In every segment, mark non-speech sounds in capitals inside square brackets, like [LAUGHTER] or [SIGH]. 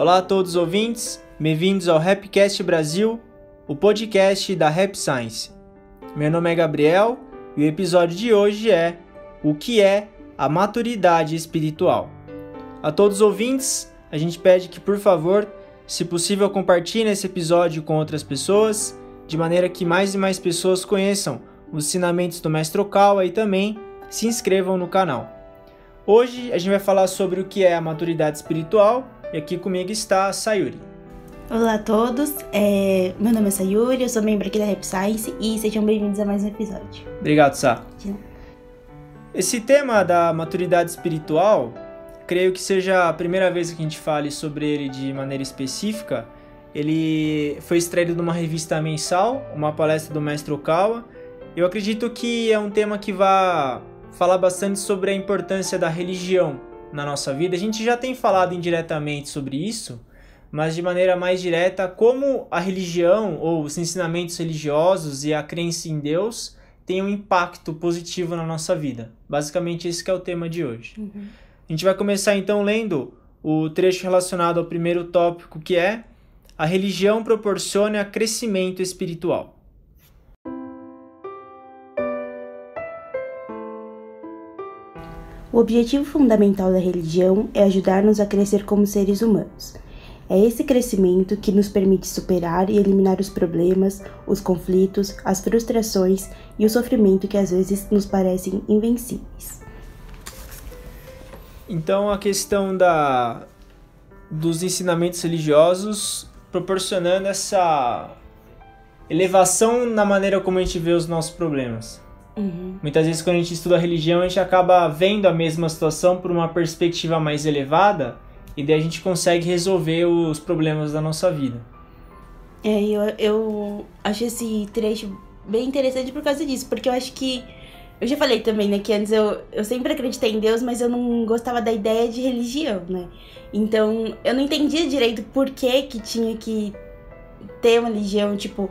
Olá a todos os ouvintes, bem-vindos ao Rapcast Brasil, o podcast da Rap Science. Meu nome é Gabriel e o episódio de hoje é O que é a maturidade espiritual. A todos os ouvintes, a gente pede que, por favor, se possível, compartilhem esse episódio com outras pessoas, de maneira que mais e mais pessoas conheçam os ensinamentos do Mestre Okawa e também se inscrevam no canal. Hoje a gente vai falar sobre o que é a maturidade espiritual e aqui comigo está a Sayuri. Olá a todos, é... meu nome é Sayuri, eu sou membro aqui da Rap Science e sejam bem-vindos a mais um episódio. Obrigado, Sá. Esse tema da maturidade espiritual, creio que seja a primeira vez que a gente fale sobre ele de maneira específica. Ele foi extraído de uma revista mensal, uma palestra do mestre Okawa. Eu acredito que é um tema que vai falar bastante sobre a importância da religião na nossa vida. A gente já tem falado indiretamente sobre isso, mas de maneira mais direta, como a religião ou os ensinamentos religiosos e a crença em Deus tem um impacto positivo na nossa vida. Basicamente, esse é o tema de hoje. Uhum. A gente vai começar então lendo o trecho relacionado ao primeiro tópico, que é a religião proporciona crescimento espiritual. O objetivo fundamental da religião é ajudar-nos a crescer como seres humanos. É esse crescimento que nos permite superar e eliminar os problemas, os conflitos, as frustrações e o sofrimento que às vezes nos parecem invencíveis. Então a questão da dos ensinamentos religiosos proporcionando essa elevação na maneira como a gente vê os nossos problemas. Uhum. Muitas vezes, quando a gente estuda a religião, a gente acaba vendo a mesma situação por uma perspectiva mais elevada e daí a gente consegue resolver os problemas da nossa vida. É, eu, eu acho esse trecho bem interessante por causa disso, porque eu acho que. Eu já falei também, né, que antes eu, eu sempre acreditei em Deus, mas eu não gostava da ideia de religião, né? Então eu não entendia direito por que, que tinha que ter uma religião, tipo,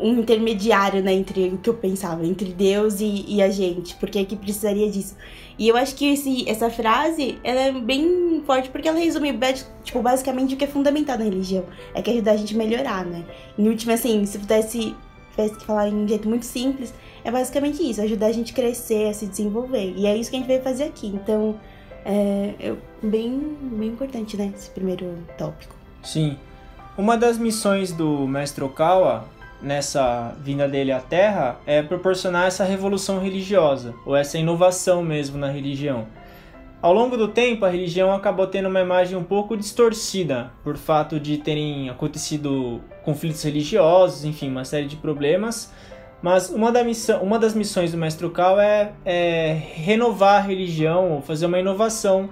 um intermediário, né, entre o que eu pensava, entre Deus e, e a gente, porque é que precisaria disso. E eu acho que esse, essa frase, ela é bem forte porque ela resume, tipo, basicamente o que é fundamental na religião, é que ajudar a gente a melhorar, né. Em última, assim, se pudesse, tivesse que falar em um jeito muito simples, é basicamente isso, ajudar a gente a crescer, a se desenvolver. E é isso que a gente veio fazer aqui, então, é, bem, bem importante, né, esse primeiro tópico. Sim. Uma das missões do mestre Okawa nessa vinda dele à Terra é proporcionar essa revolução religiosa, ou essa inovação mesmo na religião. Ao longo do tempo, a religião acabou tendo uma imagem um pouco distorcida por fato de terem acontecido conflitos religiosos, enfim, uma série de problemas. Mas uma, da missão, uma das missões do Mestre Cal é, é renovar a religião, ou fazer uma inovação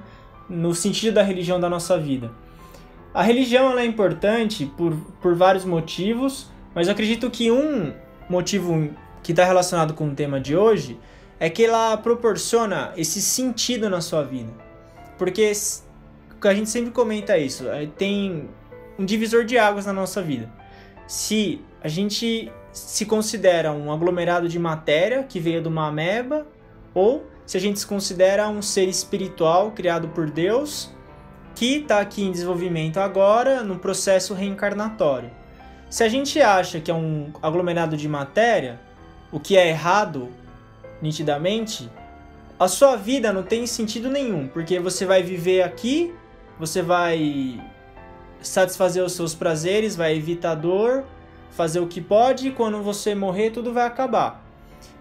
no sentido da religião da nossa vida. A religião é importante por, por vários motivos, mas eu acredito que um motivo que está relacionado com o tema de hoje é que ela proporciona esse sentido na sua vida. Porque a gente sempre comenta isso, é, tem um divisor de águas na nossa vida. Se a gente se considera um aglomerado de matéria que veio de uma ameba, ou se a gente se considera um ser espiritual criado por Deus que está aqui em desenvolvimento agora, no processo reencarnatório. Se a gente acha que é um aglomerado de matéria, o que é errado, nitidamente, a sua vida não tem sentido nenhum, porque você vai viver aqui, você vai satisfazer os seus prazeres, vai evitar dor, fazer o que pode, e quando você morrer, tudo vai acabar.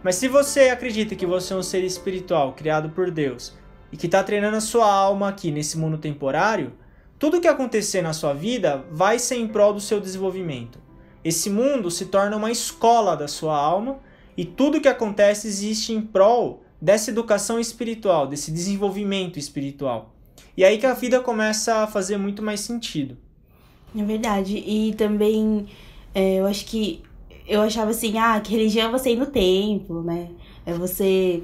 Mas se você acredita que você é um ser espiritual criado por Deus e que está treinando a sua alma aqui nesse mundo temporário, tudo que acontecer na sua vida vai ser em prol do seu desenvolvimento. Esse mundo se torna uma escola da sua alma e tudo que acontece existe em prol dessa educação espiritual, desse desenvolvimento espiritual. E aí que a vida começa a fazer muito mais sentido. É verdade. E também é, eu acho que eu achava assim, ah, que religião é você ir no templo, né? É você,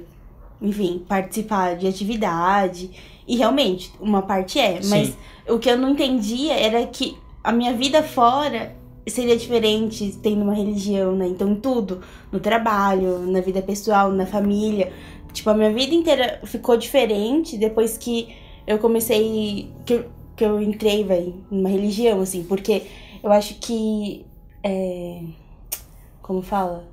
enfim, participar de atividade. E realmente, uma parte é. Sim. Mas o que eu não entendia era que a minha vida fora seria diferente tendo uma religião, né? Então, tudo, no trabalho, na vida pessoal, na família. Tipo, a minha vida inteira ficou diferente depois que eu comecei. Que que eu entrei, velho, numa religião, assim, porque eu acho que. É, como fala?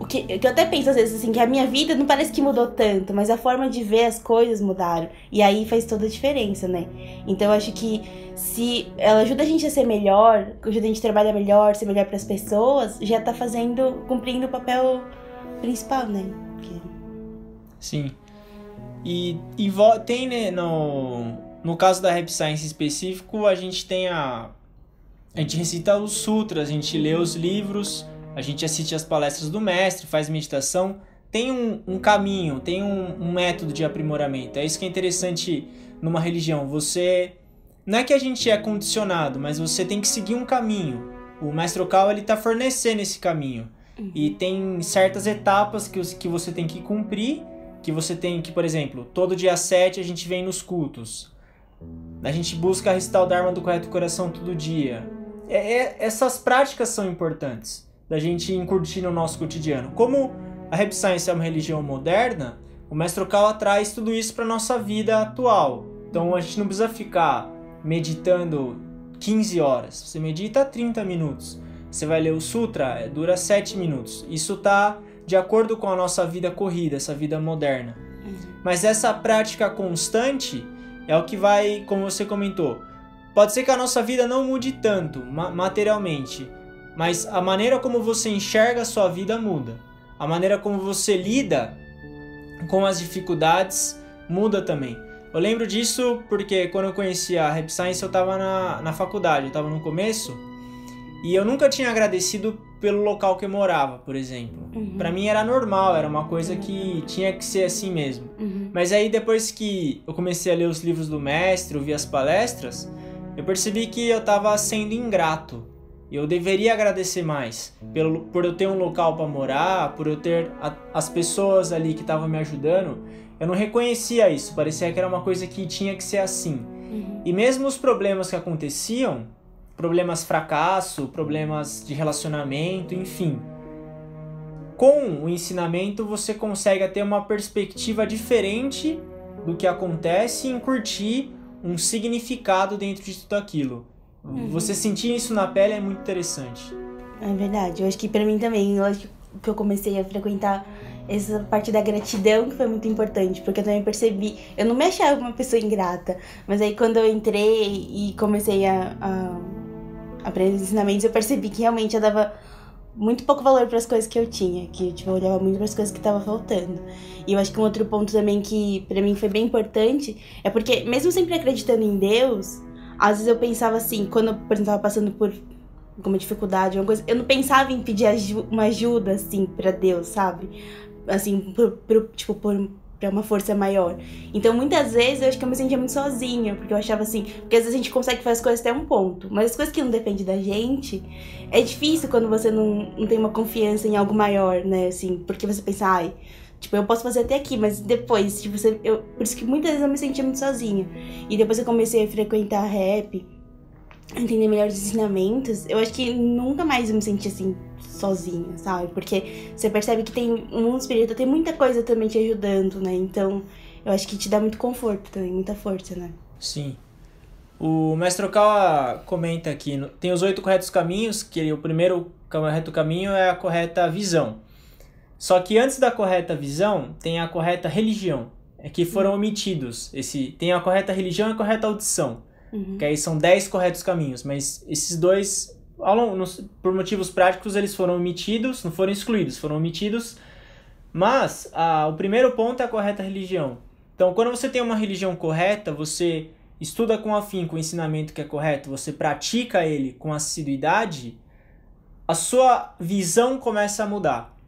O que, que eu até penso às vezes assim, que a minha vida não parece que mudou tanto, mas a forma de ver as coisas mudaram. E aí faz toda a diferença, né? Então eu acho que se ela ajuda a gente a ser melhor, ajuda a gente a trabalhar melhor, ser melhor para as pessoas, já tá fazendo, cumprindo o papel principal, né? Porque... Sim. E, e tem, né, no, no caso da Rap Science específico, a gente tem a. A gente recita os sutras, a gente lê os livros, a gente assiste as palestras do mestre, faz meditação. Tem um, um caminho, tem um, um método de aprimoramento. É isso que é interessante numa religião. Você. Não é que a gente é condicionado, mas você tem que seguir um caminho. O mestre Okawa ele está fornecendo esse caminho. Uhum. E tem certas etapas que, que você tem que cumprir que você tem que, por exemplo, todo dia 7 a gente vem nos cultos. A gente busca recitar o Dharma do correto coração todo dia. É, é, essas práticas são importantes da gente incurtir no nosso cotidiano. Como a Rap Science é uma religião moderna, o Mestre Okawa traz tudo isso para nossa vida atual. Então a gente não precisa ficar meditando 15 horas. Você medita 30 minutos. Você vai ler o Sutra, dura 7 minutos. Isso está de acordo com a nossa vida corrida, essa vida moderna. Uhum. Mas essa prática constante é o que vai, como você comentou, pode ser que a nossa vida não mude tanto materialmente, mas a maneira como você enxerga a sua vida muda. A maneira como você lida com as dificuldades muda também. Eu lembro disso porque quando eu conheci a Rap Science eu estava na, na faculdade, eu estava no começo e eu nunca tinha agradecido pelo local que eu morava, por exemplo. Uhum. Para mim era normal, era uma coisa que tinha que ser assim mesmo. Uhum. Mas aí depois que eu comecei a ler os livros do mestre, ouvir as palestras, eu percebi que eu estava sendo ingrato. E eu deveria agradecer mais pelo, por eu ter um local para morar, por eu ter a, as pessoas ali que estavam me ajudando. Eu não reconhecia isso, parecia que era uma coisa que tinha que ser assim. Uhum. E mesmo os problemas que aconteciam, problemas fracasso, problemas de relacionamento, enfim. Com o ensinamento você consegue ter uma perspectiva diferente do que acontece e curtir um significado dentro de tudo aquilo. Uhum. Você sentir isso na pele é muito interessante. É verdade. Eu acho que para mim também, eu acho que eu comecei a frequentar essa parte da gratidão que foi muito importante, porque eu também percebi, eu não me achava uma pessoa ingrata, mas aí quando eu entrei e comecei a, a aprendendo os ensinamentos, eu percebi que realmente eu dava muito pouco valor para as coisas que eu tinha, que tipo, eu olhava muito para as coisas que estavam faltando. E eu acho que um outro ponto também que para mim foi bem importante é porque mesmo sempre acreditando em Deus, às vezes eu pensava assim, quando eu, por exemplo, estava passando por alguma dificuldade, alguma coisa, eu não pensava em pedir uma ajuda assim para Deus, sabe? Assim, por, por, tipo, por para uma força maior. Então, muitas vezes eu acho que eu me sentia muito sozinha, porque eu achava assim, porque às vezes a gente consegue fazer as coisas até um ponto, mas as coisas que não dependem da gente, é difícil quando você não, não tem uma confiança em algo maior, né, assim, porque você pensa, ai, tipo, eu posso fazer até aqui, mas depois, tipo, você, eu, por isso que muitas vezes eu me sentia muito sozinha. E depois eu comecei a frequentar rap, entender melhor os ensinamentos, eu acho que nunca mais eu me senti assim sozinha, sabe? Porque você percebe que tem um mundo espiritual, tem muita coisa também te ajudando, né? Então, eu acho que te dá muito conforto também, muita força, né? Sim. O mestre Okawa comenta aqui, tem os oito corretos caminhos, que o primeiro correto caminho é a correta visão. Só que antes da correta visão, tem a correta religião, é que foram omitidos. Esse, tem a correta religião e a correta audição. Uhum. Que aí são dez corretos caminhos, mas esses dois longo, por motivos práticos, eles foram omitidos, não foram excluídos, foram omitidos. Mas a, o primeiro ponto é a correta religião. Então, quando você tem uma religião correta, você estuda com afinco o ensinamento que é correto, você pratica ele com assiduidade, a sua visão começa a mudar.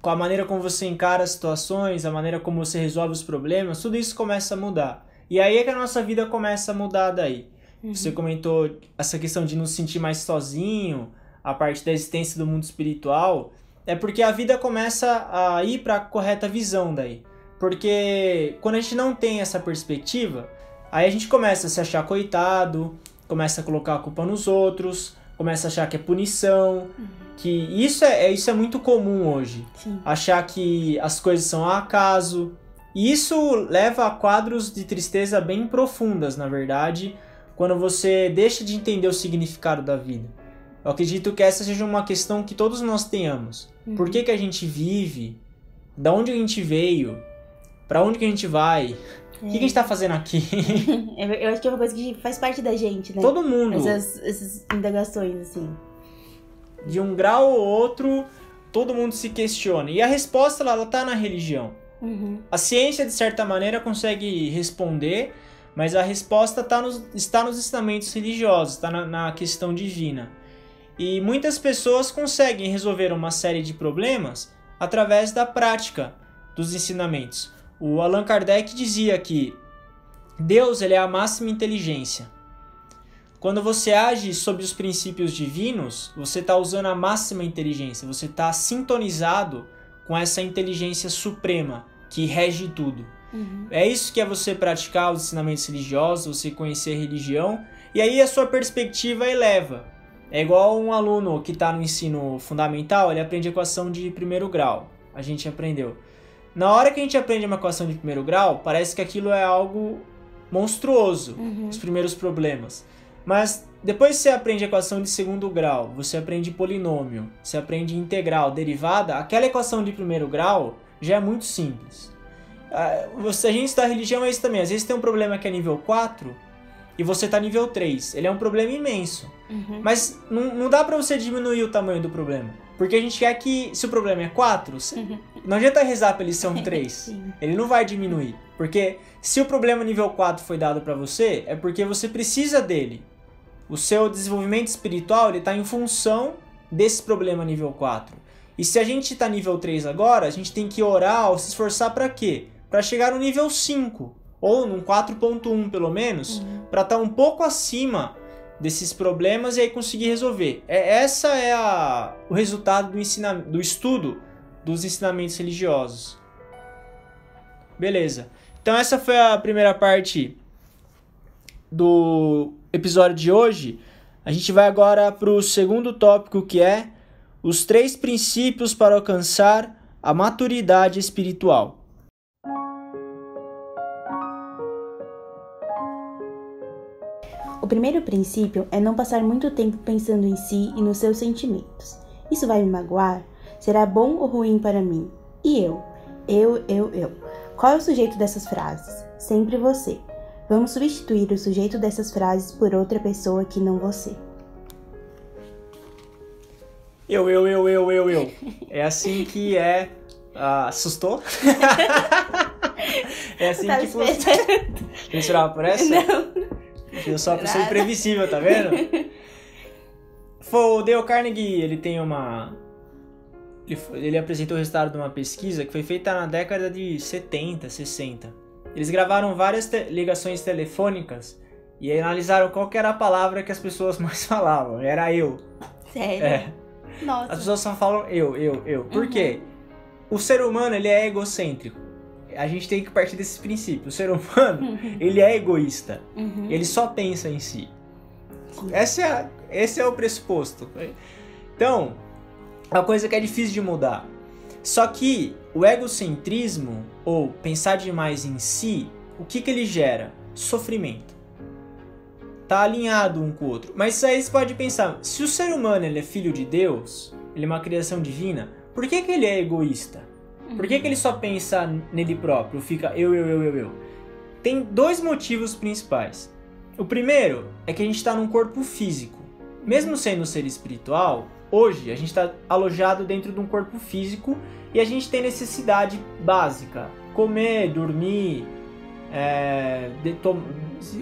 Com a maneira como você encara as situações, a maneira como você resolve os problemas, tudo isso começa a mudar. E aí é que a nossa vida começa a mudar daí. Uhum. Você comentou essa questão de nos sentir mais sozinho, a parte da existência do mundo espiritual, é porque a vida começa a ir para a correta visão daí. Porque quando a gente não tem essa perspectiva, aí a gente começa a se achar coitado, começa a colocar a culpa nos outros, começa a achar que é punição, uhum. que isso é, é, isso é muito comum hoje. Sim. Achar que as coisas são a acaso, E isso leva a quadros de tristeza bem profundas, na verdade, quando você deixa de entender o significado da vida. Eu acredito que essa seja uma questão que todos nós tenhamos. Uhum. Por que, que a gente vive? Da onde a gente veio? Para onde que a gente vai? O que, que, a gente tá fazendo aqui? [LAUGHS] eu acho que é uma coisa que faz parte da gente, né? Todo mundo. Essas, essas indagações, assim. De um grau ou outro, todo mundo se questiona. E a resposta, ela, ela tá na religião. Uhum. A ciência, de certa maneira, consegue responder, mas a resposta tá nos, está nos ensinamentos religiosos, está na, na questão divina. E muitas pessoas conseguem resolver uma série de problemas através da prática dos ensinamentos. O Allan Kardec dizia que Deus ele é a máxima inteligência. Quando você age sob os princípios divinos, você está usando a máxima inteligência, você está sintonizado com essa inteligência suprema que rege tudo. Uhum. É isso que é você praticar os ensinamentos religiosos, você conhecer a religião, e aí a sua perspectiva eleva. É igual um aluno que está no ensino fundamental, ele aprende equação de primeiro grau. A gente aprendeu. Na hora que a gente aprende uma equação de primeiro grau, parece que aquilo é algo monstruoso, uhum. os primeiros problemas. Mas depois que você aprende equação de segundo grau, você aprende polinômio, você aprende integral, derivada, aquela equação de primeiro grau já é muito simples. Ah, a gente está religião é isso também. Às vezes tem um problema que é nível 4, e você está nível 3. Ele é um problema imenso. Uhum. Mas não, não dá para você diminuir o tamanho do problema. Porque a gente quer que, se o problema é 4, uhum. não adianta rezar para ele ser um 3. ele não vai diminuir. Porque se o problema nível 4 foi dado para você, é porque você precisa dele. O seu desenvolvimento espiritual está em função desse problema nível 4. E se a gente está nível 3 agora, a gente tem que orar ou se esforçar para quê? Para chegar no nível 5 ou num 4.1 pelo menos, uhum. para estar tá um pouco acima desses problemas e aí conseguir resolver. É, essa é a, o resultado do, ensina, do estudo dos ensinamentos religiosos. Beleza. Então essa foi a primeira parte do episódio de hoje. A gente vai agora para o segundo tópico que é os três princípios para alcançar a maturidade espiritual. O primeiro princípio é não passar muito tempo pensando em si e nos seus sentimentos. Isso vai me magoar? Será bom ou ruim para mim? E eu? Eu, eu, eu. Qual é o sujeito dessas frases? Sempre você. Vamos substituir o sujeito dessas frases por outra pessoa que não você. Eu, eu, eu, eu, eu, eu. É assim que é. Uh, assustou? [LAUGHS] é assim que funciona. Você esperava por essa? Não. Eu sou uma pessoa imprevisível, tá vendo? o Dale Carnegie, ele tem uma... Ele, ele apresentou o resultado de uma pesquisa que foi feita na década de 70, 60. Eles gravaram várias te ligações telefônicas e analisaram qual era a palavra que as pessoas [LAUGHS] mais falavam. Era eu. Sério? É. Nossa. As pessoas só falam eu, eu, eu. Por Uhum. quê? O ser humano, ele é egocêntrico. A gente tem que partir desse princípio. O ser humano, ele é egoísta. Uhum. Ele só pensa em si. Esse é, esse é o pressuposto. Então, é uma coisa que é difícil de mudar. Só que o egocentrismo, ou pensar demais em si, o que, que ele gera? Sofrimento. Tá alinhado um com o outro. Mas aí você pode pensar, se o ser humano ele é filho de Deus, ele é uma criação divina, por que, que ele é egoísta? Por que, que ele só pensa nele próprio? Fica eu, eu, eu, eu, eu. Tem dois motivos principais. O primeiro é que a gente está num corpo físico. Mesmo sendo um ser espiritual, hoje a gente está alojado dentro de um corpo físico e a gente tem necessidade básica: comer, dormir, é, to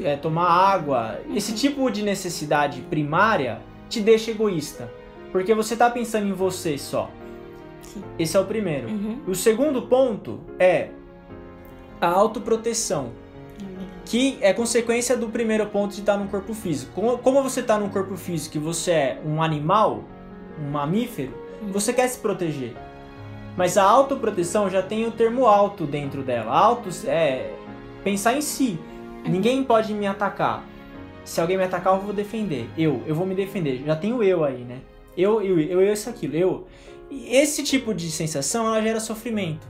é, tomar água. Esse tipo de necessidade primária te deixa egoísta, porque você está pensando em você só. Sim. Esse é o primeiro. Uhum. O segundo ponto é a autoproteção, que é consequência do primeiro ponto de estar num corpo físico. Como, como você está num corpo físico e você é um animal, um mamífero, Uhum. você quer se proteger. Mas a autoproteção já tem o termo auto dentro dela. Auto é pensar em si. Ninguém pode me atacar. Se alguém me atacar, eu vou defender. Eu, eu vou me defender. Já tem o eu aí, né? Eu, eu, eu, eu, isso, aquilo. Eu. Esse tipo de sensação, ela gera sofrimento.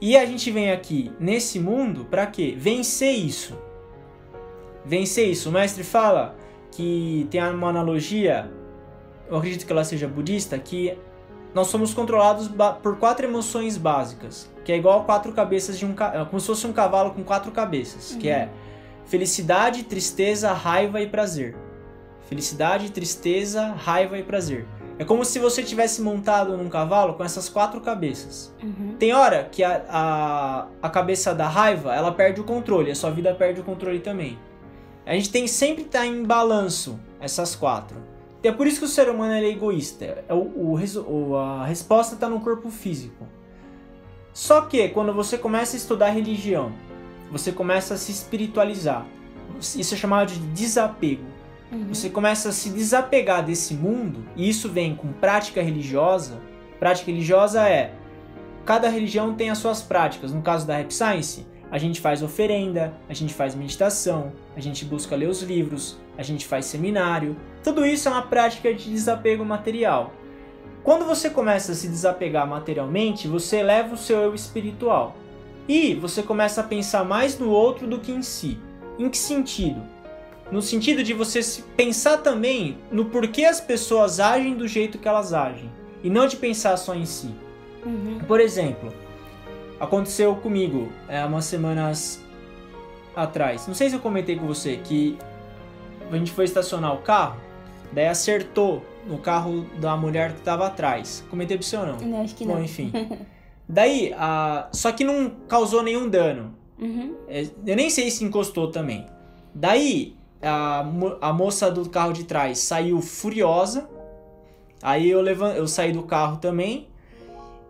E a gente vem aqui nesse mundo para quê? Vencer isso. Vencer isso. O mestre fala que tem uma analogia, eu acredito que ela seja budista, que nós somos controlados por quatro emoções básicas, que é igual a quatro cabeças de um é como se fosse um cavalo com quatro cabeças, uhum. que é felicidade, tristeza, raiva e prazer. Felicidade, tristeza, raiva e prazer. É como se você tivesse montado num cavalo com essas quatro cabeças. Uhum. Tem hora que a, a, a cabeça da raiva ela perde o controle, a sua vida perde o controle também. A gente tem sempre estar tá em balanço essas quatro. É por isso que o ser humano é egoísta. É o, o, a resposta está no corpo físico. Só que quando você começa a estudar religião, você começa a se espiritualizar. Isso é chamado de desapego. Uhum. Você começa a se desapegar desse mundo, e isso vem com prática religiosa. Prática religiosa é cada religião tem as suas práticas. No caso da Rap Science, a gente faz oferenda, a gente faz meditação, a gente busca ler os livros, a gente faz seminário. Tudo isso é uma prática de desapego material. Quando você começa a se desapegar materialmente, você eleva o seu eu espiritual. E você começa a pensar mais no outro do que em si. Em que sentido? No sentido de você pensar também no porquê as pessoas agem do jeito que elas agem e não de pensar só em si. Uhum. Por exemplo, aconteceu comigo é, umas semanas atrás. Não sei se eu comentei com você que a gente foi estacionar o carro, daí acertou no carro da mulher que estava atrás. Comentei pra você ou não? Não, acho que não. Bom, enfim. [LAUGHS] daí, a... só que não causou nenhum dano. Uhum. É, eu nem sei se encostou também. Daí, a, a moça do carro de trás saiu furiosa. Aí eu, levant, eu saí do carro também.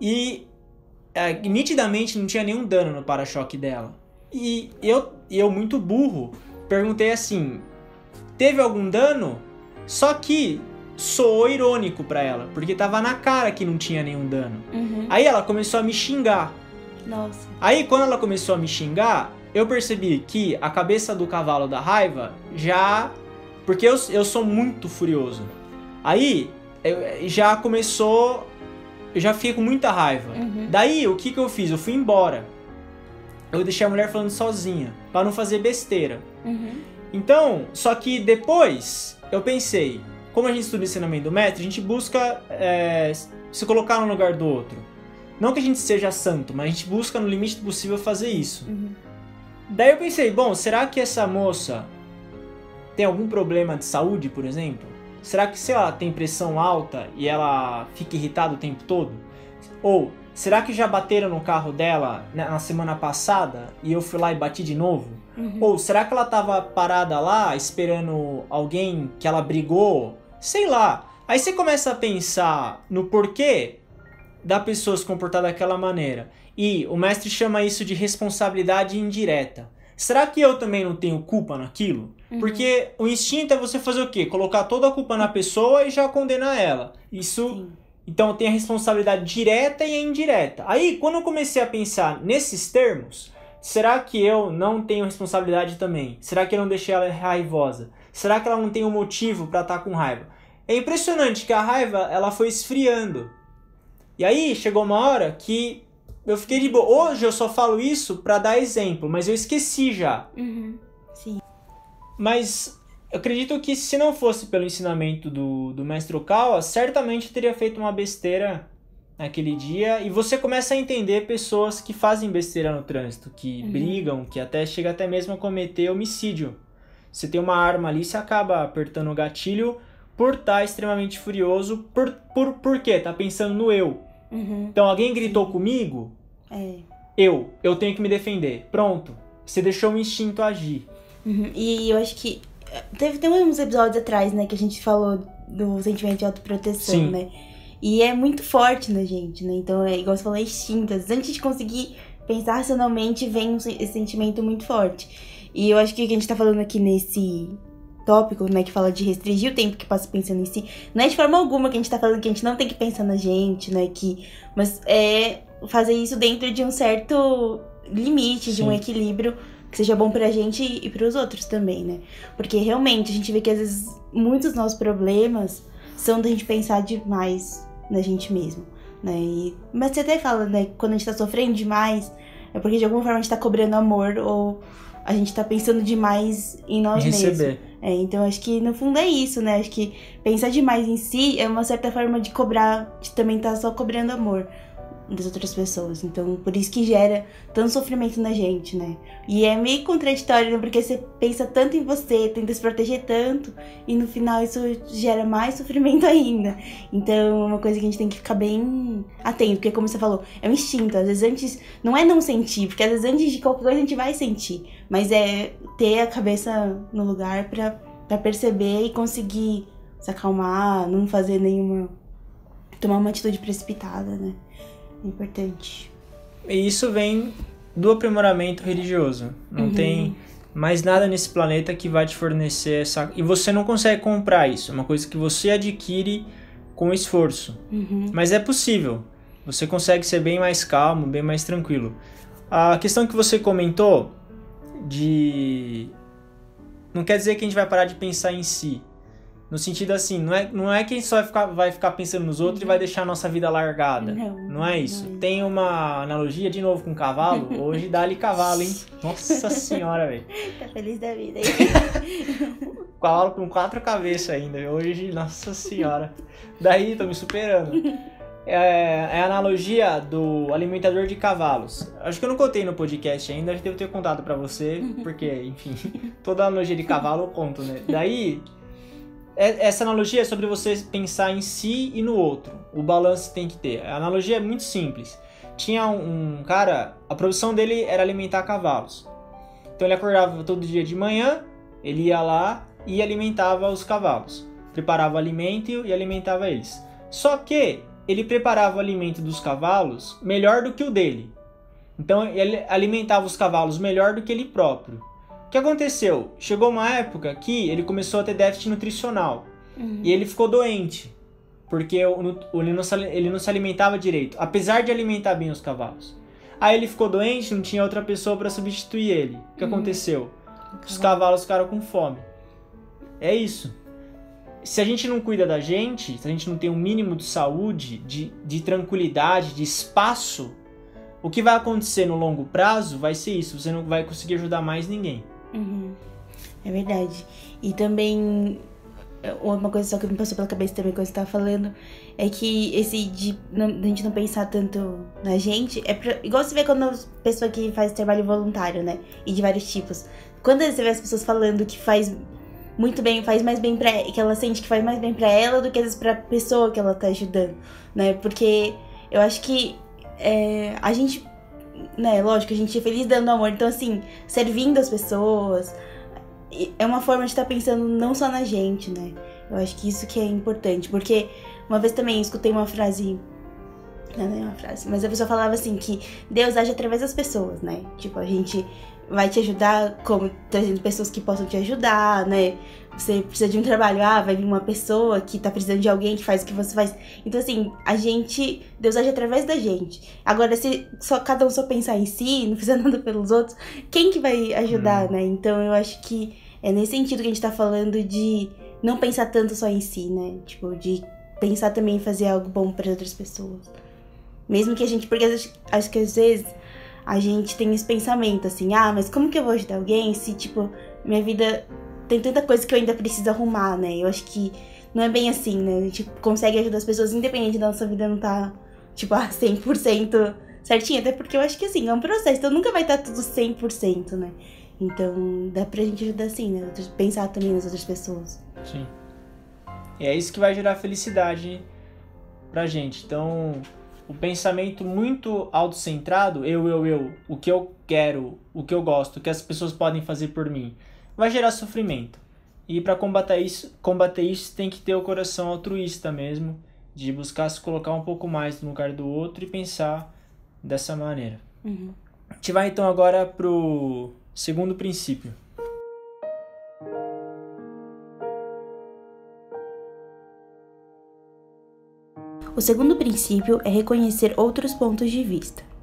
E é, nitidamente não tinha nenhum dano no para-choque dela. E eu, eu, muito burro, perguntei assim: teve algum dano? Só que soou irônico para ela, porque tava na cara que não tinha nenhum dano. Uhum. Aí ela começou a me xingar. Nossa. Aí quando ela começou a me xingar, eu percebi que a cabeça do cavalo da raiva já. Porque eu, eu sou muito furioso. Aí eu, já começou. Eu já fiquei com muita raiva. Uhum. Daí o que, que eu fiz? Eu fui embora. Eu deixei a mulher falando sozinha, para não fazer besteira. Uhum. Então, só que depois eu pensei, como a gente estuda ensinamento do mestre, a gente busca é, se colocar no lugar do outro. Não que a gente seja santo, mas a gente busca no limite do possível fazer isso. Uhum. Daí eu pensei, bom, será que essa moça tem algum problema de saúde, por exemplo? Será que, sei lá, tem pressão alta e ela fica irritada o tempo todo? Ou será que já bateram no carro dela na semana passada e eu fui lá e bati de novo? Uhum. Ou será que ela tava parada lá esperando alguém que ela brigou? Sei lá. Aí você começa a pensar no porquê da pessoa se comportar daquela maneira. E o mestre chama isso de responsabilidade indireta. Será que eu também não tenho culpa naquilo? Uhum. Porque o instinto é você fazer o quê? Colocar toda a culpa na pessoa e já condenar ela. Isso. Sim. Então tem a responsabilidade direta e a indireta. Aí, quando eu comecei a pensar nesses termos, será que eu não tenho responsabilidade também? Será que eu não deixei ela raivosa? Será que ela não tem um motivo para estar tá com raiva? É impressionante que a raiva ela foi esfriando. E aí chegou uma hora que eu fiquei de boa. Hoje eu só falo isso para dar exemplo, mas eu esqueci já. Uhum. Sim. Mas eu acredito que se não fosse pelo ensinamento do, do mestre Okawa, certamente teria feito uma besteira naquele dia. E você começa a entender pessoas que fazem besteira no trânsito, que uhum. brigam, que até chega até mesmo a cometer homicídio. Você tem uma arma ali, você acaba apertando o gatilho por estar tá extremamente furioso. Por, por, por quê? Tá pensando no eu. Uhum. Então alguém gritou Sim. comigo, é. eu, eu tenho que me defender. Pronto. Você deixou o instinto agir. Uhum. E eu acho que. Eh, teve, tem uns episódios atrás, né, que a gente falou do sentimento de autoproteção, Sim. né? E é muito forte na gente, né? Então, é igual você falou, é instinto. Antes de conseguir pensar racionalmente, vem esse sentimento muito forte. E eu acho que o que a gente tá falando aqui nesse tópico, né, que fala de restringir o tempo que passa pensando em si, não é de forma alguma que a gente tá falando que a gente não tem que pensar na gente, né, que, mas é fazer isso dentro de um certo limite, Sim. de um equilíbrio que seja bom pra gente e pros outros também, né? Porque realmente a gente vê que às vezes muitos dos nossos problemas são da gente pensar demais na gente mesmo. né? E, mas você até fala, né, quando a gente tá sofrendo demais, é porque de alguma forma a gente tá cobrando amor ou a gente tá pensando demais em nós mesmos. É, então acho que no fundo é isso, né? Acho que pensar demais em si é uma certa forma de cobrar, de também estar tá só cobrando amor das outras pessoas. Então, por isso que gera tanto sofrimento na gente, né? E é meio contraditório, né? Porque você pensa tanto em você, tenta se proteger tanto, e no final isso gera mais [LAUGHS] sofrimento ainda. Então, é uma coisa que a gente tem que ficar bem atento, porque como você falou, é um instinto. Às vezes antes, não é não sentir, porque às vezes antes de qualquer coisa a gente vai sentir, mas é ter a cabeça no lugar pra perceber e conseguir se acalmar, não fazer nenhuma. tomar uma atitude precipitada, né? Importante. E isso vem do aprimoramento religioso. Não uhum. tem mais nada nesse planeta que vai te fornecer essa. E você não consegue comprar isso. É uma coisa que você adquire com esforço. Uhum. Mas é possível. Você consegue ser bem mais calmo, bem mais tranquilo. A questão que você comentou de. Não quer dizer que a gente vai parar de pensar em si. No sentido assim, não é, não é que a gente só vai ficar, vai ficar pensando nos outros uhum. e vai deixar a nossa vida largada. Não, não é isso. Não é. Tem uma analogia, de novo, com cavalo. [LAUGHS] Hoje dá-lhe cavalo, hein? Nossa senhora, velho. [LAUGHS] Tá feliz da vida aí. [LAUGHS] cavalo com quatro cabeças ainda. Hoje, nossa senhora. Daí, tô me superando. É, é, a analogia do alimentador de cavalos. Acho que eu não contei no podcast ainda, acho que devo ter contado para você, porque, enfim, toda analogia de cavalo eu conto, né? Daí, essa analogia é sobre você pensar em si e no outro. O balanço tem que ter. A analogia é muito simples. Tinha um, cara, a profissão dele era alimentar cavalos. Então ele acordava todo dia de manhã, ele ia lá e alimentava os cavalos. Preparava o alimento e alimentava eles. Só que ele preparava o alimento dos cavalos melhor do que o dele. Então ele alimentava os cavalos melhor do que ele próprio que aconteceu? Chegou uma época que ele começou a ter déficit nutricional. Uhum. E ele ficou doente. Porque ele não, se, ele não se alimentava direito. Apesar de alimentar bem os cavalos. Aí ele ficou doente, não tinha outra pessoa para substituir ele. O que uhum. aconteceu? Os cavalos ficaram com fome. É isso. Se a gente não cuida da gente, se a gente não tem um mínimo de saúde, de, de tranquilidade, de espaço, o que vai acontecer no longo prazo vai ser isso. Você não vai conseguir ajudar mais ninguém. Uhum. É verdade. E também, uma coisa só que me passou pela cabeça também quando você tava falando, é que esse de não, a gente não pensar tanto na gente, é pra, igual você vê quando a pessoa que faz trabalho voluntário, né? E de vários tipos. Quando você vê as pessoas falando que faz muito bem, faz mais bem pra que ela sente que faz mais bem para ela do que às vezes pessoa que ela tá ajudando, né? Porque eu acho que é, a gente né, lógico, a gente é feliz dando amor. Então, assim, servindo as pessoas é uma forma de estar tá pensando não só na gente, né? Eu acho que isso que é importante. Porque uma vez também escutei uma frase. Não, não é uma frase, mas a pessoa falava assim que Deus age através das pessoas, né? Tipo, a gente vai te ajudar como trazendo pessoas que possam te ajudar, né? Você precisa de um trabalho, ah, vai vir uma pessoa que tá precisando de alguém que faz o que você faz. Então, assim, a gente, Deus age através da gente. Agora, se só cada um só pensar em si, não fizer [LAUGHS] nada pelos outros, quem que vai ajudar, hum. né? Então, eu acho que é nesse sentido que a gente tá falando de não pensar tanto só em si, né? Tipo, de pensar também em fazer algo bom para outras pessoas. Mesmo que a gente, porque acho que às vezes a gente tem esse pensamento assim, ah, mas como que eu vou ajudar alguém se, tipo, minha vida tem tanta coisa que eu ainda preciso arrumar, né? Eu acho que não é bem assim, né? A gente consegue ajudar as pessoas independente da nossa vida não tá, tipo, a 100% certinho. Até porque eu acho que, assim, é um processo, então nunca vai estar tá tudo 100%, né? Então, dá pra gente ajudar assim, né? Pensar também nas outras pessoas. Sim. E é isso que vai gerar felicidade pra gente. Então, o pensamento muito autocentrado, eu, eu, eu, o que eu quero, o que eu gosto, o que as pessoas podem fazer por mim, vai gerar sofrimento. E para combater isso, combater isso tem que ter o coração altruísta mesmo, de buscar se colocar um pouco mais no lugar do outro e pensar dessa maneira. Uhum. A gente vai então agora pro segundo princípio. O segundo princípio é reconhecer outros pontos de vista.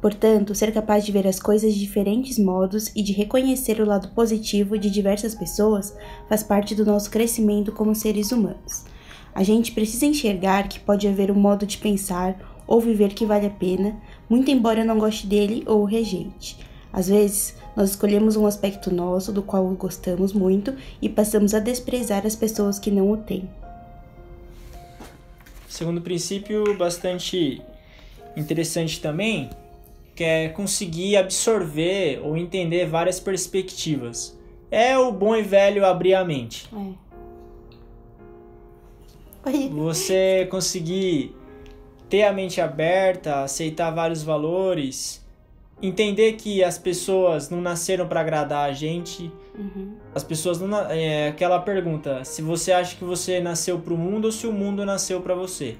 Portanto, ser capaz de ver as coisas de diferentes modos e de reconhecer o lado positivo de diversas pessoas faz parte do nosso crescimento como seres humanos. A gente precisa enxergar que pode haver um modo de pensar ou viver que vale a pena, muito embora não goste dele ou o rejeite. Às vezes, nós escolhemos um aspecto nosso do qual gostamos muito e passamos a desprezar as pessoas que não o têm. Segundo princípio, bastante interessante também, que é conseguir absorver ou entender várias perspectivas. É o bom e velho abrir a mente. É. Você conseguir ter a mente aberta, aceitar vários valores, entender que as pessoas não nasceram para agradar a gente. Uhum. As pessoas não é aquela pergunta, se você acha que você nasceu para o mundo ou se o mundo nasceu para você.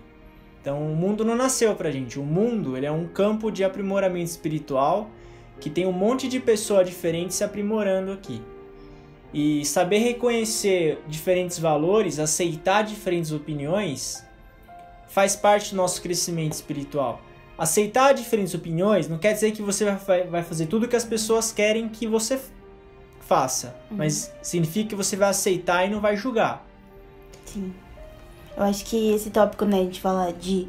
Então, o mundo não nasceu pra gente. O mundo, ele é um campo de aprimoramento espiritual que tem um monte de pessoa diferente se aprimorando aqui. E saber reconhecer diferentes valores, aceitar diferentes opiniões, faz parte do nosso crescimento espiritual. Aceitar diferentes opiniões não quer dizer que você vai fazer tudo que as pessoas querem que você faça, mas significa que você vai aceitar e não vai julgar. Sim. Eu acho que esse tópico, né, de falar de,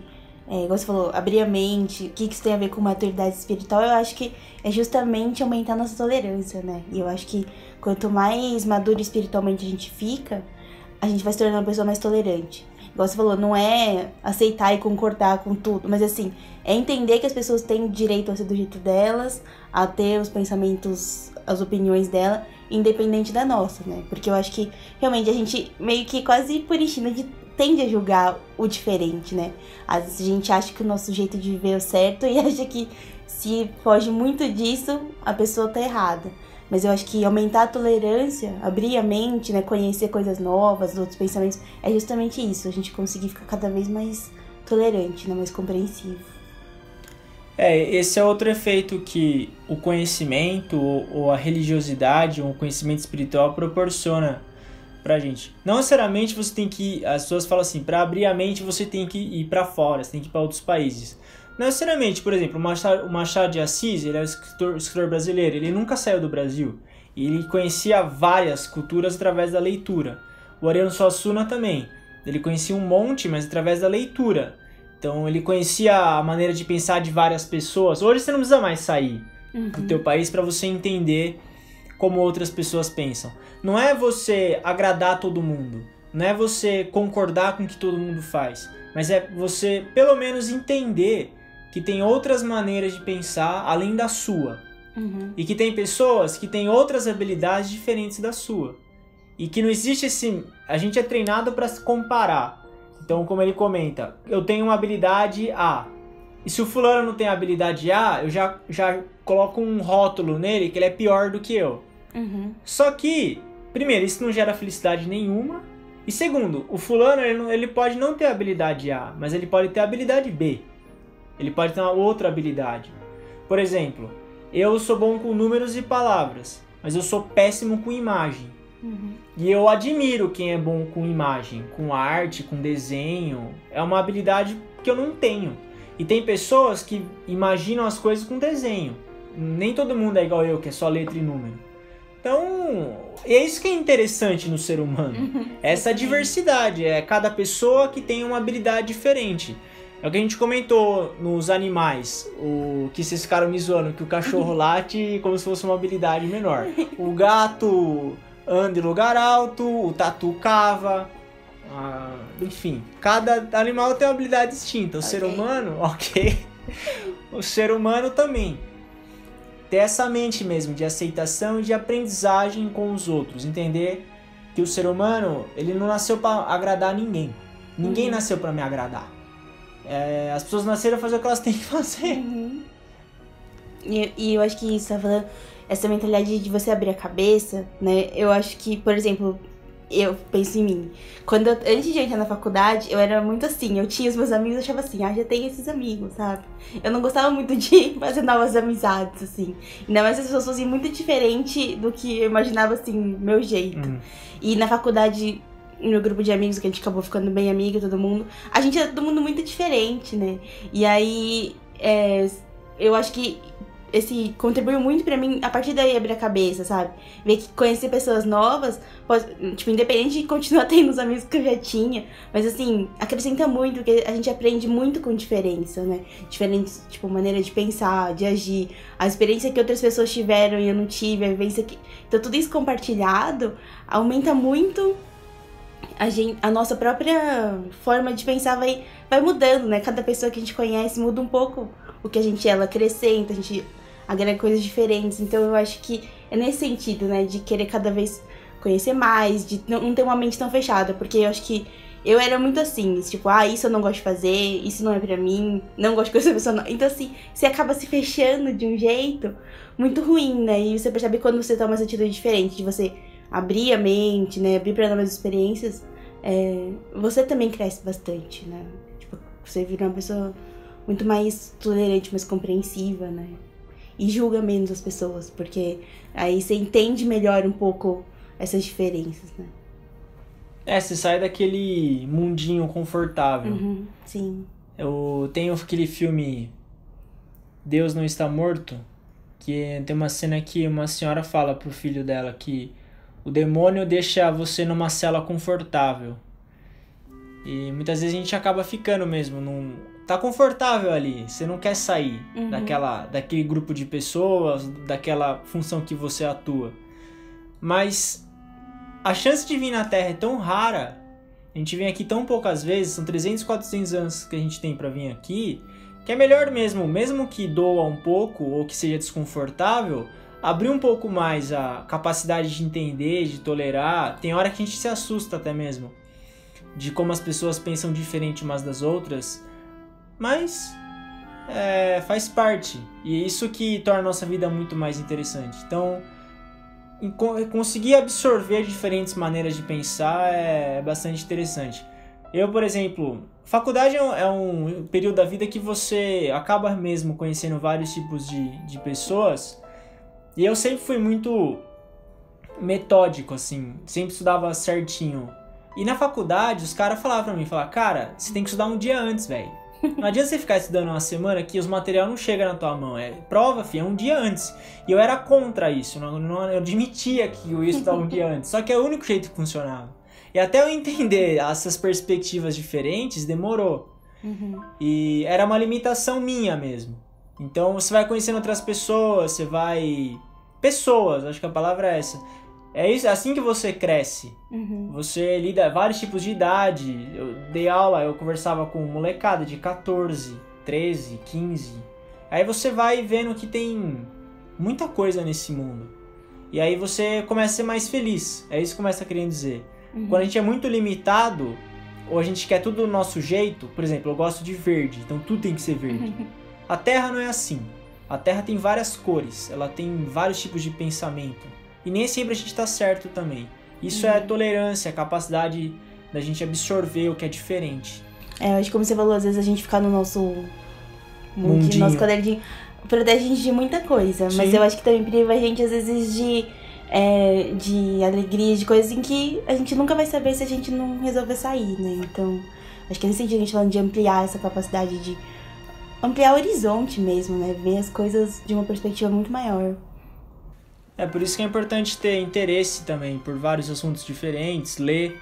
é, igual você falou, abrir a mente, o que que isso tem a ver com maturidade espiritual, eu acho que é justamente aumentar nossa tolerância, né? E eu acho que quanto mais maduro espiritualmente a gente fica, a gente vai se tornando uma pessoa mais tolerante. Igual você falou, não é aceitar e concordar com tudo, mas assim, é entender que as pessoas têm direito a ser do jeito delas, a ter os pensamentos, as opiniões dela, independente da nossa, né? Porque eu acho que realmente a gente meio que quase por instinto tende a julgar o diferente, né? A gente acha que o nosso jeito de ver é o certo [LAUGHS] e acha que se foge muito disso, a pessoa tá errada. Mas eu acho que aumentar a tolerância, abrir a mente, né, conhecer coisas novas, outros pensamentos, é justamente isso, a gente conseguir ficar cada vez mais tolerante, né, mais compreensivo. É, esse é outro efeito que o conhecimento ou a religiosidade ou o conhecimento espiritual proporciona pra gente. Não necessariamente você tem que, as pessoas falam assim, para abrir a mente você tem que ir para fora, você tem que ir para outros países. Não necessariamente, por exemplo, o Machado, o Machado de Assis, ele é um escritor, escritor brasileiro, ele nunca saiu do Brasil. E ele conhecia várias culturas através da leitura. O Ariano Suassuna também. Ele conhecia um monte, mas através da leitura. Então ele conhecia a maneira de pensar de várias pessoas. Hoje você não precisa mais sair do teu país para você entender como outras pessoas pensam. Não é você agradar todo mundo, não é você concordar com o que todo mundo faz, mas é você pelo menos entender que tem outras maneiras de pensar além da sua. Uhum. E que tem pessoas que têm outras habilidades diferentes da sua. E que não existe esse. A gente é treinado para se comparar. Então, como ele comenta, eu tenho uma habilidade A. E se o fulano não tem a habilidade A, eu já, já coloco um rótulo nele que ele é pior do que eu. Uhum. Só que, primeiro, isso não gera felicidade nenhuma. E segundo, o fulano ele, não- ele pode não ter habilidade A, mas ele pode ter habilidade B. Ele pode ter uma outra habilidade. Por exemplo, eu sou bom com números e palavras, mas eu sou péssimo com imagem. Uhum. E eu admiro quem é bom com imagem, com arte, com desenho. É uma habilidade que eu não tenho. E tem pessoas que imaginam as coisas com desenho. Nem todo mundo é igual eu, que é só letra e número. Então, é isso que é interessante no ser humano. [LAUGHS] Essa diversidade. É cada pessoa que tem uma habilidade diferente. É o que a gente comentou nos animais. O que vocês ficaram me zoando, que o cachorro [LAUGHS] late como se fosse uma habilidade menor. O gato anda em lugar alto, o tatu cava. ah, enfim, cada animal tem uma habilidade distinta. O ser Ok. humano, [LAUGHS] ok. O ser humano também. Ter essa mente mesmo de aceitação e de aprendizagem com os outros. Entender que o ser humano, ele não nasceu para agradar ninguém. Ninguém Uhum. nasceu para me agradar. É, as pessoas nasceram fazer o que elas têm que fazer. Uhum. E, e eu acho que isso, tá falando, essa mentalidade de você abrir a cabeça, né? Eu acho que, por exemplo, eu penso em mim. Quando eu- antes de eu entrar na faculdade, eu era muito assim. Eu tinha os meus amigos, eu achava assim, ah, já tenho esses amigos, sabe? Eu não gostava muito de [LAUGHS] fazer novas amizades, assim. Ainda mais se as pessoas fossem muito diferente do que eu imaginava, assim, meu jeito. Hum. E na faculdade, no grupo de amigos, que a gente acabou ficando bem amiga, todo mundo, a gente é todo mundo muito diferente, né? E aí, é, eu acho que esse contribuiu muito para mim a partir daí abrir a cabeça, sabe? Ver que conhecer pessoas novas, pode, tipo, independente de continuar [LAUGHS] tendo os amigos que eu já tinha, mas assim, acrescenta muito, porque a gente aprende muito com diferença, né? Diferentes, tipo, maneira de pensar, de agir, a experiência que outras pessoas tiveram e eu não tive, a vivência que. Então, tudo isso compartilhado aumenta muito a, gente, a nossa própria forma de pensar vai, vai mudando, né? Cada pessoa que a gente conhece muda um pouco o que a gente ela acrescenta, a gente agrega coisas diferentes. Então eu acho que é nesse sentido, né? De querer cada vez conhecer mais, de não ter uma mente tão fechada, porque eu acho que eu era muito assim, tipo, ah, isso eu não gosto de fazer, isso não é pra mim, não gosto de conhecer pessoa não. Então, assim, você acaba se fechando de um jeito muito ruim, né? E você percebe quando você toma essa atitude diferente, de você abrir a mente, né? Abrir para novas experiências, é, você também cresce bastante, né? Tipo, você vira uma pessoa muito mais tolerante, mais compreensiva, né? E julga menos as pessoas, porque aí você entende melhor um pouco essas diferenças, né? É, você sai daquele mundinho confortável. Uhum, sim. Eu tenho aquele filme Deus não está morto, que tem uma cena que uma senhora fala pro filho dela que o demônio deixa você numa cela confortável. E muitas vezes a gente acaba ficando mesmo num, tá confortável ali, você não quer sair uhum. daquela, daquele grupo de pessoas, daquela função que você atua. Mas a chance de vir na Terra é tão rara, a gente vem aqui tão poucas vezes, são 300, 400 anos que a gente tem para vir aqui, que é melhor mesmo, mesmo que doa um pouco ou que seja desconfortável, abrir um pouco mais a capacidade de entender, de tolerar. Tem hora que a gente se assusta até mesmo de como as pessoas pensam diferente umas das outras mas é, faz parte. E é isso que torna a nossa vida muito mais interessante. Então, conseguir absorver diferentes maneiras de pensar é bastante interessante. Eu, por exemplo, faculdade é, é um período da vida que você acaba mesmo conhecendo vários tipos de, de pessoas. E eu sempre fui muito metódico, assim, sempre estudava certinho. E na faculdade, os caras falavam pra mim, falavam, cara, você tem que estudar um dia antes, velho. Não adianta você ficar estudando uma semana que os materiais não chegam na tua mão. É prova, filho, é um dia antes. E eu era contra isso. Não, não, eu admitia que eu ia estudar um dia antes. Só que é o único jeito que funcionava. E até eu entender essas perspectivas diferentes, demorou. Uhum. E era uma limitação minha mesmo. Então você vai conhecendo outras pessoas, você vai. Pessoas, acho que a palavra é essa. É isso, é assim que você cresce. Uhum. Você lida vários tipos de idade. Eu dei aula, eu conversava com molecada de 14, 13, 15. Aí você vai vendo que tem muita coisa nesse mundo. E aí você começa a ser mais feliz. É isso que começa a querer dizer. Uhum. Quando a gente é muito limitado, ou a gente quer tudo do nosso jeito, por exemplo, eu gosto de verde, então tudo tem que ser verde. [LAUGHS] A Terra não é assim. A Terra tem várias cores, ela tem vários tipos de pensamento. E nem sempre a gente está certo também. Isso é uhum. é tolerância, a capacidade da gente absorver o que é diferente. É, acho que como você falou, às vezes a gente ficar no nosso mundo, nosso quadradinho, protege a gente de muita coisa. Sim. Mas eu acho que também priva a gente, às vezes, de, é, de alegria, de coisas em que a gente nunca vai saber se a gente não resolver sair, né? Então, acho que nesse sentido a gente falando de ampliar essa capacidade de ampliar o horizonte mesmo, né? Ver as coisas de uma perspectiva muito maior. É por isso que é importante ter interesse também por vários assuntos diferentes, ler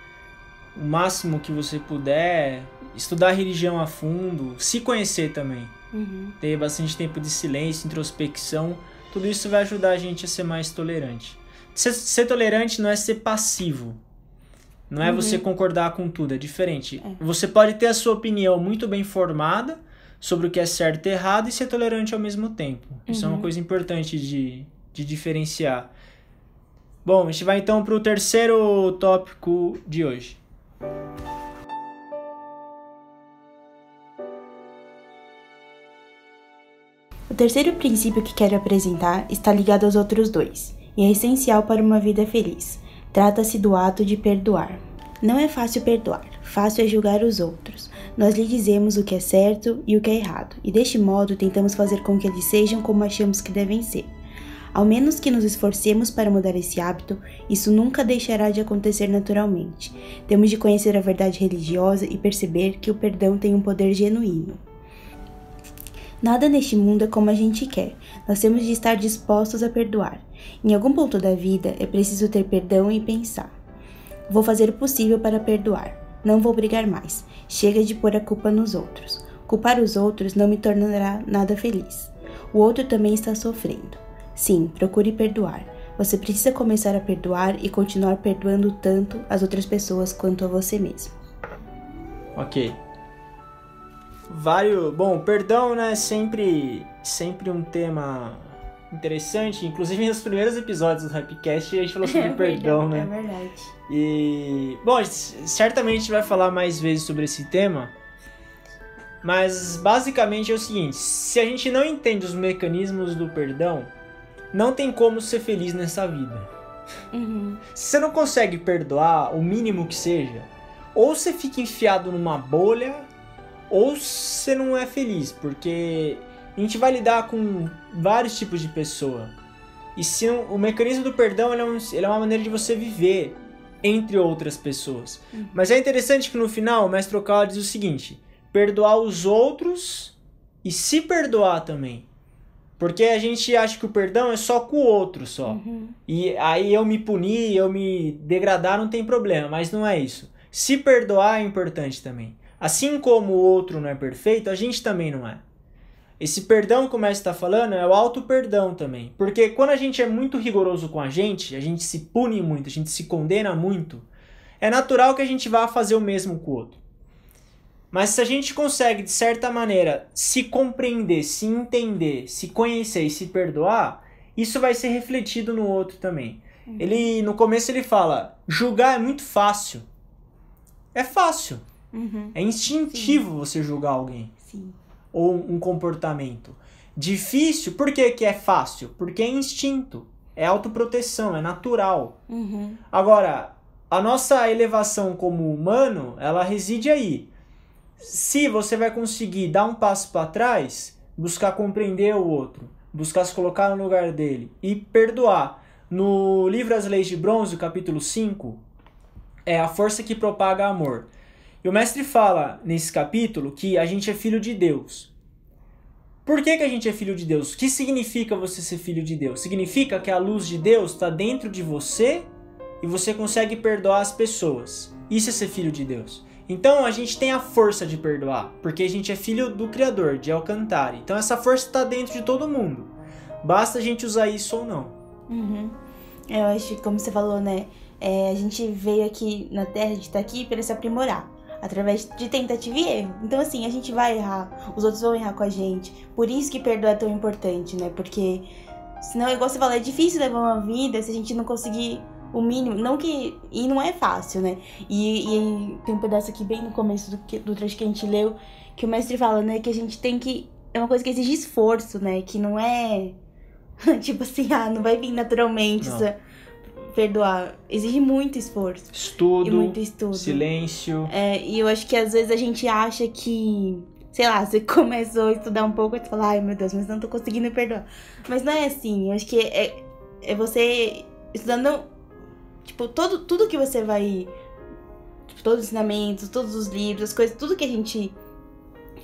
o máximo que você puder, estudar religião a fundo, se conhecer também. Uhum. Ter bastante tempo de silêncio, introspecção, tudo isso vai ajudar a gente a ser mais tolerante. Ser, ser tolerante não é ser passivo. Não é uhum. você concordar com tudo, é diferente. É. Você pode ter a sua opinião muito bem formada sobre o que é certo e errado e ser tolerante ao mesmo tempo. Isso é uma uhum. coisa importante de, de diferenciar. Bom, a gente vai então para o terceiro tópico de hoje. O terceiro princípio que quero apresentar está ligado aos outros dois e é essencial para uma vida feliz. Trata-se do ato de perdoar. Não é fácil perdoar, fácil é julgar os outros. Nós lhe dizemos o que é certo e o que é errado, e deste modo tentamos fazer com que eles sejam como achamos que devem ser. Ao menos que nos esforcemos para mudar esse hábito, isso nunca deixará de acontecer naturalmente. Temos de conhecer a verdade religiosa e perceber que o perdão tem um poder genuíno. Nada neste mundo é como a gente quer. Nós temos de estar dispostos a perdoar. Em algum ponto da vida é preciso ter perdão e pensar. Vou fazer o possível para perdoar. Não vou brigar mais. Chega de pôr a culpa nos outros. Culpar os outros não me tornará nada feliz. O outro também está sofrendo. Sim, procure perdoar. Você precisa começar a perdoar e continuar perdoando tanto as outras pessoas quanto a você mesmo. Ok. Vários. Bom, perdão, né? Sempre, sempre um tema interessante. Inclusive nos primeiros episódios do Rapcast a gente falou sobre [LAUGHS] é perdão, verdade, né? É verdade. E. Bom, certamente a gente vai falar mais vezes sobre esse tema. Mas basicamente é o seguinte: se a gente não entende os mecanismos do perdão, não tem como ser feliz nessa vida. Uhum. Se você não consegue perdoar, o mínimo que seja, ou você fica enfiado numa bolha, ou você não é feliz, porque a gente vai lidar com vários tipos de pessoa. E se o, o mecanismo do perdão ele é, um, ele é uma maneira de você viver entre outras pessoas. Mas é interessante que no final o mestre Okawa diz o seguinte: perdoar os outros e se perdoar também. Porque a gente acha que o perdão é só com o outro só. Uhum. E aí eu me punir, eu me degradar, não tem problema, mas não é isso. Se perdoar é importante também. Assim como o outro não é perfeito, a gente também não é. Esse perdão que o mestre está falando é o auto-perdão também. Porque quando a gente é muito rigoroso com a gente, a gente se pune muito, a gente se condena muito, é natural que a gente vá fazer o mesmo com o outro. Mas se a gente consegue, de certa maneira, se compreender, se entender, se conhecer e se perdoar, isso vai ser refletido no outro também. Ele, no começo ele fala, julgar é muito fácil. É fácil. Uhum. É instintivo você julgar alguém Sim. ou um comportamento. Difícil, por que, que é fácil? Porque é instinto, é autoproteção, é natural. Uhum. Agora, a nossa elevação como humano, ela reside aí. Se você vai conseguir dar um passo para trás, buscar compreender o outro, buscar se colocar no lugar dele e perdoar. No livro As Leis de Bronze, capítulo 5, é a força que propaga amor. E o mestre fala nesse capítulo que a gente é filho de Deus. Por que, que a gente é filho de Deus? O que significa você ser filho de Deus? Significa que a luz de Deus está dentro de você e você consegue perdoar as pessoas. Isso é ser filho de Deus. Então a gente tem a força de perdoar, porque a gente é filho do Criador, de Alcantara. Então essa força está dentro de todo mundo. Basta a gente usar isso ou não. Uhum. Eu acho como você falou, né? é, a gente veio aqui na Terra, a gente tá aqui para se aprimorar. Através de tentativa e erro. Então, assim, a gente vai errar, os outros vão errar com a gente. Por isso que perdoar é tão importante, né? Porque, senão, igual você falou, é difícil levar uma vida se a gente não conseguir o mínimo. Não que. E não é fácil, né? E, e tem um pedaço aqui bem no começo do, do trecho que a gente leu, que o mestre fala, né? Que a gente tem que. É uma coisa que exige esforço, né? Que não é. [LAUGHS] tipo assim, ah, não vai vir naturalmente essa- perdoar. Exige muito esforço e Estudo, muito estudo. silêncio. É, e eu acho que às vezes a gente acha que, sei lá, você [LAUGHS] começou a estudar um pouco e você fala, ai meu Deus, mas não tô conseguindo perdoar. Mas não é assim, eu acho que é, é você estudando, tipo, todo, tudo que você vai, tipo, todos os ensinamentos, todos os livros, as coisas, tudo que a gente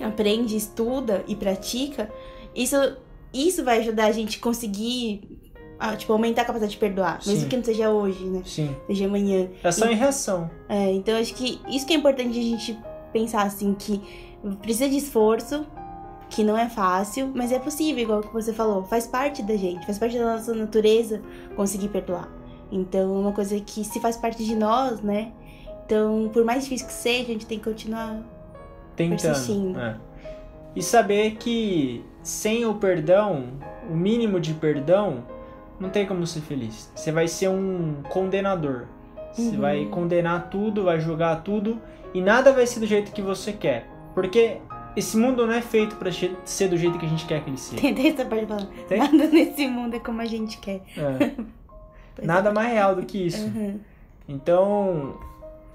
aprende, estuda e pratica, isso, isso vai ajudar a gente conseguir, ah, tipo, aumentar a capacidade de perdoar, mesmo Sim. que não seja hoje, né? Sim. Seja amanhã. É só em reação. É, então acho que isso que é importante a gente pensar assim, que precisa de esforço, que não é fácil, mas é possível, igual que você falou, faz parte da gente, faz parte da nossa natureza conseguir perdoar. Então é uma coisa que se faz parte de nós, né? Então, por mais difícil que seja, a gente tem que continuar. Tentando. Persistindo. é. E saber que sem o perdão, o mínimo de perdão, não tem como ser feliz. Você vai ser um condenador. Você Uhum. vai condenar tudo, vai julgar tudo e nada vai ser do jeito que você quer. Porque esse mundo não é feito pra che- ser do jeito que a gente quer que ele seja. [LAUGHS] Tem essa parte falando. Nada nesse mundo é como a gente quer. É. [LAUGHS] Nada mais real do que isso. Uhum. Então.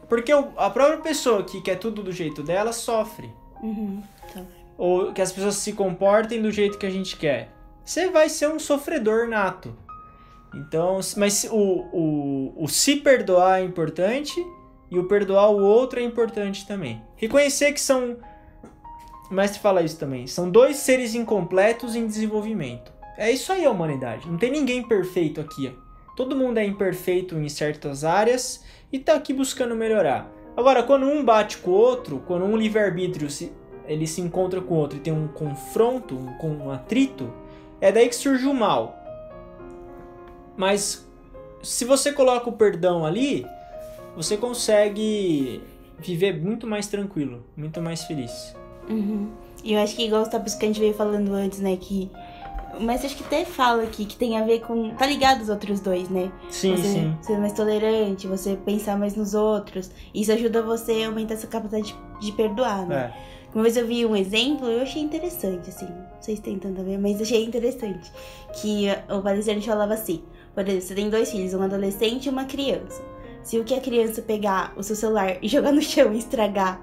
Porque a própria pessoa que quer tudo do jeito dela sofre. Uhum. Tá. Ou que as pessoas se comportem do jeito que a gente quer. Você vai ser um sofredor nato. Então, mas o, o, o se perdoar é importante e o perdoar o outro é importante também. Reconhecer que são o mestre fala isso também. São dois seres incompletos em desenvolvimento. É isso aí a humanidade. Não tem ninguém perfeito aqui. Todo mundo é imperfeito em certas áreas e tá aqui buscando melhorar. Agora, quando um bate com o outro, quando um livre-arbítrio se, ele se encontra com o outro e tem um confronto, um, um atrito, é daí que surge o mal. Mas se você coloca o perdão ali, você consegue viver muito mais tranquilo, muito mais feliz. Uhum. E eu acho que igual o Tabus que a gente veio falando antes, né, que mas acho que até fala aqui que tem a ver com. Tá ligado os outros dois, né? Sim, você sim. ser mais tolerante, você pensar mais nos outros. Isso ajuda você a aumentar essa capacidade de, de perdoar, né? É. Uma vez eu vi um exemplo, eu achei interessante, assim. Não sei se tem tanto a ver, mas achei interessante. Que o palestrante falava assim: por exemplo, você tem dois filhos, um adolescente e uma criança. Se o que a criança pegar o seu celular e [LAUGHS] jogar no chão e estragar,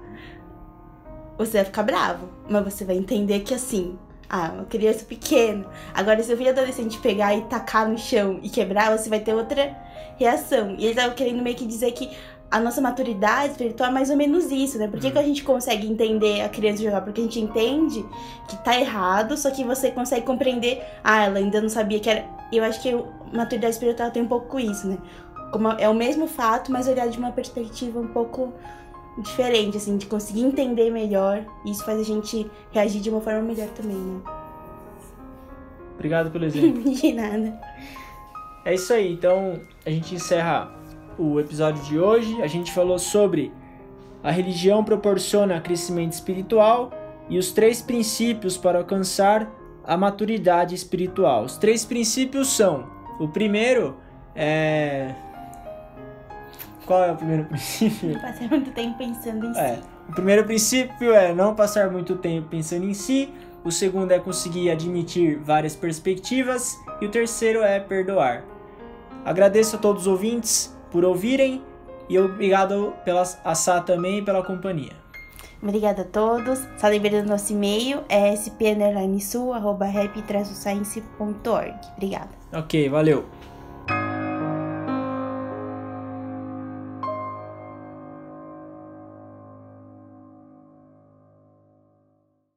você vai ficar bravo. Mas você vai entender que assim, ah, uma criança pequena. Agora, se o filho adolescente pegar e tacar no chão e quebrar, você vai ter outra reação. E ele tava querendo meio que dizer que a nossa maturidade espiritual é mais ou menos isso, né? Por que, que a gente consegue entender a criança jogar? Porque a gente entende que tá errado, só que você consegue compreender, ah, ela ainda não sabia que era. Eu acho que a maturidade espiritual tem um pouco isso, né? Como é o mesmo fato, mas olhar de uma perspectiva um pouco diferente, assim, de conseguir entender melhor. E isso faz a gente reagir de uma forma melhor também, né? Obrigado pelo [LAUGHS] exemplo. De nada. É isso aí, então a gente encerra o episódio de hoje. A gente falou sobre a religião proporciona crescimento espiritual e os três princípios para alcançar a maturidade espiritual. Os três princípios são: o primeiro é. Qual é o primeiro [LAUGHS] princípio? Não passar muito tempo pensando em É, si. o primeiro princípio é não passar muito tempo pensando em si. O segundo é conseguir admitir várias perspectivas. E o terceiro é perdoar. Agradeço a todos os ouvintes por ouvirem. E obrigado pela, a Sá também pela companhia. Obrigada a todos. Só lembrando nosso e-mail é sp_sul@rap-science.org. Obrigada. Ok, valeu.